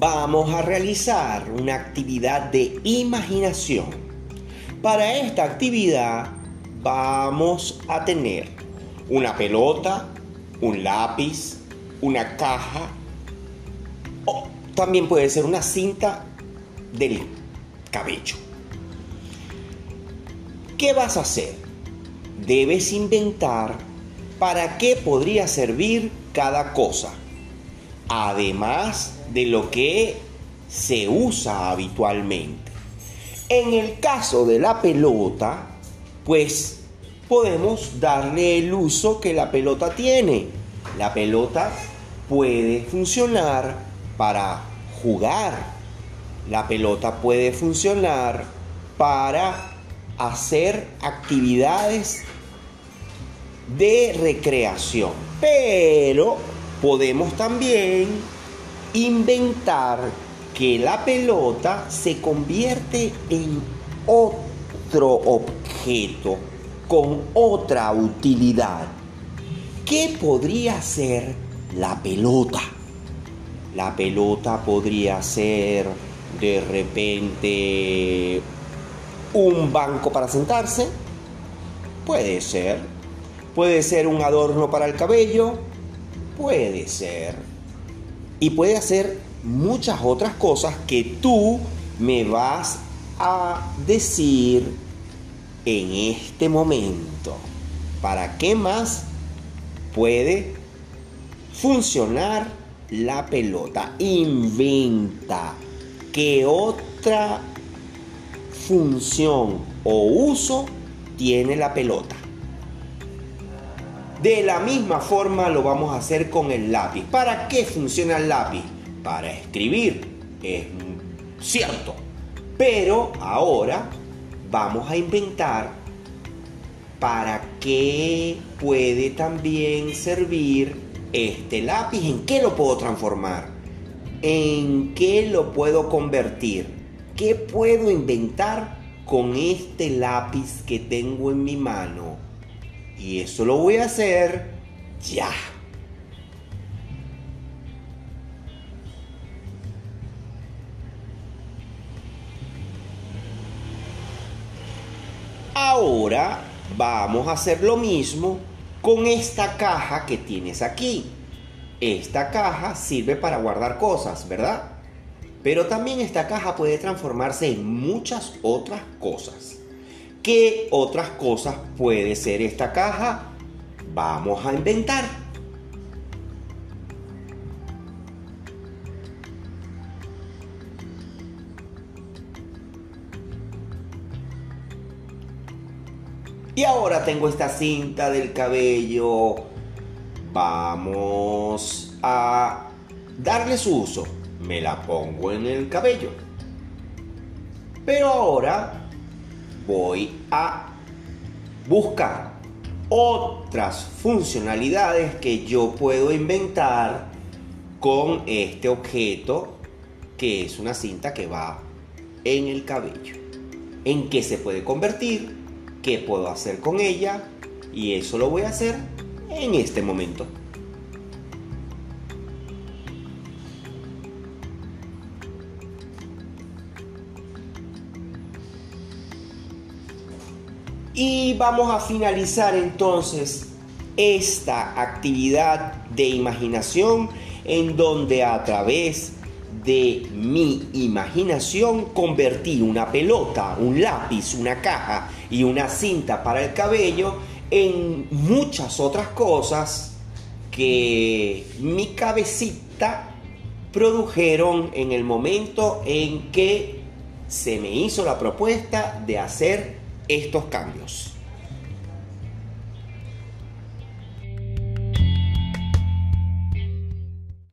vamos a realizar una actividad de imaginación. Para esta actividad vamos a tener una pelota, un lápiz, una caja o también puede ser una cinta del cabello. ¿Qué vas a hacer? Debes inventar para qué podría servir cada cosa, además de lo que se usa habitualmente. En el caso de la pelota, pues podemos darle el uso que la pelota tiene. La pelota puede funcionar para jugar. La pelota puede funcionar para hacer actividades de recreación. Pero podemos también inventar que la pelota se convierte en otro objeto con otra utilidad. ¿Qué podría ser la pelota? La pelota podría ser de repente un banco para sentarse. Puede ser. Puede ser un adorno para el cabello. Puede ser. Y puede hacer muchas otras cosas que tú me vas a decir en este momento. ¿Para qué más puede funcionar la pelota? Inventa qué otra función o uso tiene la pelota. De la misma forma lo vamos a hacer con el lápiz. ¿Para qué funciona el lápiz? Para escribir. Es cierto. Pero ahora vamos a inventar para qué puede también servir este lápiz. ¿En qué lo puedo transformar? ¿En qué lo puedo convertir? ¿Qué puedo inventar con este lápiz que tengo en mi mano? Y eso lo voy a hacer ya. Ahora vamos a hacer lo mismo con esta caja que tienes aquí. Esta caja sirve para guardar cosas, ¿verdad? Pero también esta caja puede transformarse en muchas otras cosas. ¿Qué otras cosas puede ser esta caja? Vamos a inventar. Y ahora tengo esta cinta del cabello. Vamos a darle su uso. Me la pongo en el cabello. Pero ahora voy a buscar otras funcionalidades que yo puedo inventar con este objeto que es una cinta que va en el cabello. ¿En qué se puede convertir? ¿Qué puedo hacer con ella? Y eso lo voy a hacer en este momento. Y vamos a finalizar entonces esta actividad de imaginación en donde a través de mi imaginación convertí una pelota, un lápiz, una caja y una cinta para el cabello en muchas otras cosas que mi cabecita produjeron en el momento en que se me hizo la propuesta de hacer estos cambios.